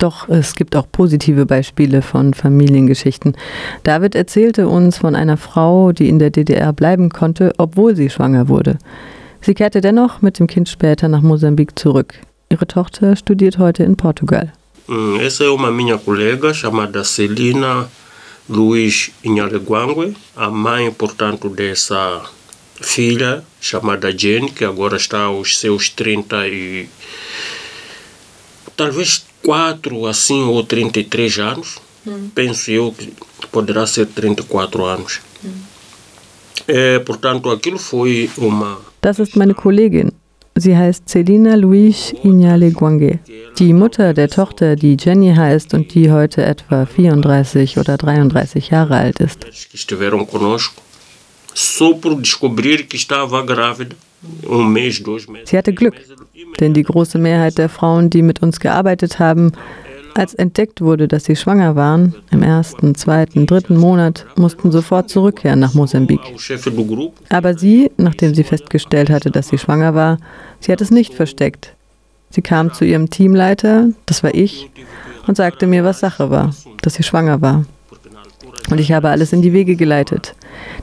Doch es gibt auch positive Beispiele von Familiengeschichten. David erzählte uns von einer Frau, die in der DDR bleiben konnte, obwohl sie schwanger wurde. Sie kehrte dennoch mit dem Kind später nach Mosambik zurück. Ihre Tochter studiert heute in Portugal. Essa é uma minha colega chamada Celina Luiz Inhaleguangue, a mãe, dessa filha chamada Jane, que agora está aos seus 30 e talvez 4 assim ou 33 anos. Hum. Penso eu que poderá ser 34 anos. Hum. É, portanto, aquilo foi uma. Das ist meine Kollegin. Sie heißt Celina Luis Iñale Guangue. Die Mutter der Tochter, die Jenny heißt und die heute etwa 34 oder 33 Jahre alt ist. Estiveram conosco só por descobrir que estava grávida. Sie hatte Glück, denn die große Mehrheit der Frauen, die mit uns gearbeitet haben, als entdeckt wurde, dass sie schwanger waren, im ersten, zweiten, dritten Monat, mussten sofort zurückkehren nach Mosambik. Aber sie, nachdem sie festgestellt hatte, dass sie schwanger war, sie hat es nicht versteckt. Sie kam zu ihrem Teamleiter, das war ich, und sagte mir, was Sache war, dass sie schwanger war. Und ich habe alles in die Wege geleitet.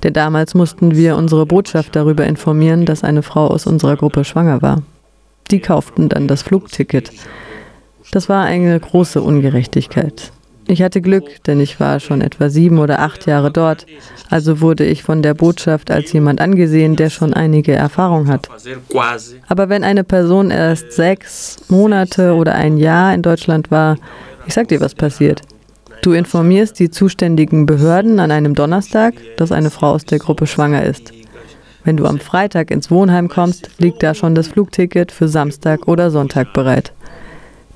Denn damals mussten wir unsere Botschaft darüber informieren, dass eine Frau aus unserer Gruppe schwanger war. Die kauften dann das Flugticket. Das war eine große Ungerechtigkeit. Ich hatte Glück, denn ich war schon etwa sieben oder acht Jahre dort. Also wurde ich von der Botschaft als jemand angesehen, der schon einige Erfahrung hat. Aber wenn eine Person erst sechs Monate oder ein Jahr in Deutschland war, ich sag dir, was passiert. Du informierst die zuständigen Behörden an einem Donnerstag, dass eine Frau aus der Gruppe schwanger ist. Wenn du am Freitag ins Wohnheim kommst, liegt da schon das Flugticket für Samstag oder Sonntag bereit.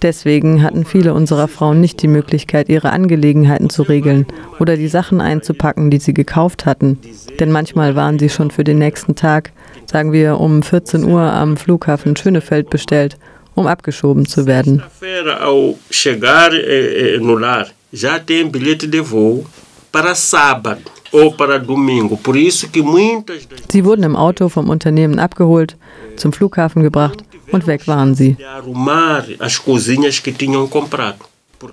Deswegen hatten viele unserer Frauen nicht die Möglichkeit, ihre Angelegenheiten zu regeln oder die Sachen einzupacken, die sie gekauft hatten. Denn manchmal waren sie schon für den nächsten Tag, sagen wir um 14 Uhr am Flughafen Schönefeld bestellt, um abgeschoben zu werden. Já tem bilhete de voo para sábado ou para domingo. Por isso que muitas Sie wurden im Auto vom Unternehmen abgeholt, zum Flughafen gebracht und weg waren sie. as cozinhas que tinham comprado.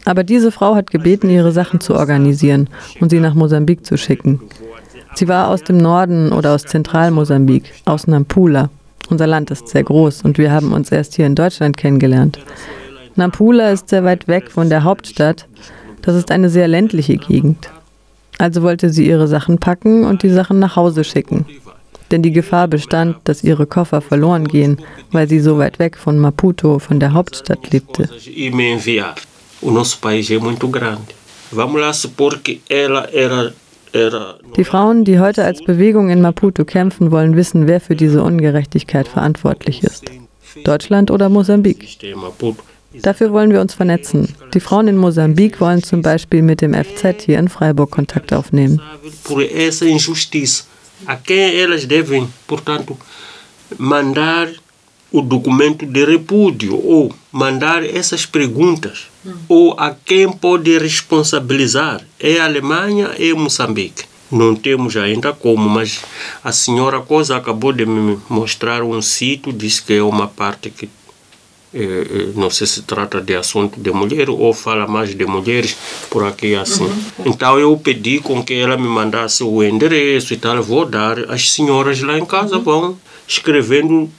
Aber diese Frau hat gebeten, ihre Sachen zu organisieren und sie nach Mosambik zu schicken. Sie war aus dem Norden oder aus Zentralmosambik, aus Nampula. Unser Land ist sehr groß und wir haben uns erst hier in Deutschland kennengelernt. Nampula ist sehr weit weg von der Hauptstadt das ist eine sehr ländliche Gegend. Also wollte sie ihre Sachen packen und die Sachen nach Hause schicken. Denn die Gefahr bestand, dass ihre Koffer verloren gehen, weil sie so weit weg von Maputo, von der Hauptstadt, lebte. Die Frauen, die heute als Bewegung in Maputo kämpfen, wollen wissen, wer für diese Ungerechtigkeit verantwortlich ist. Deutschland oder Mosambik? Dafür wollen wir uns vernetzen. Die Frauen in Mosambik wollen zum Beispiel mit dem FZ hier in Freiburg Kontakt aufnehmen. A quem elas devem, portanto, mandar o documento de repúdio ou mandar essas perguntas ou a quem pode responsabilizar. É a Alemanha, é Moçambique. Não temos ainda como, mas a senhora Cosa acabou de me mostrar um sítio, disse que é uma parte que não sei se trata de assunto de mulher ou fala mais de mulheres por aqui assim. Uhum. Então eu pedi com que ela me mandasse o endereço e tal, vou dar. As senhoras lá em casa uhum. vão escrevendo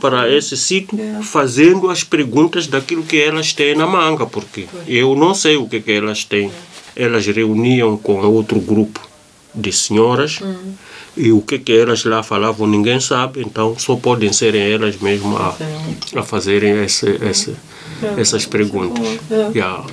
para ah, esse sítio, é. fazendo as perguntas daquilo que elas têm na manga, porque eu não sei o que, que elas têm. É. Elas reuniam com outro grupo de senhoras. Uhum e o que, que elas lá falavam ninguém sabe, então só podem ser elas mesmas a, a fazerem esse, esse, essas perguntas. Yeah.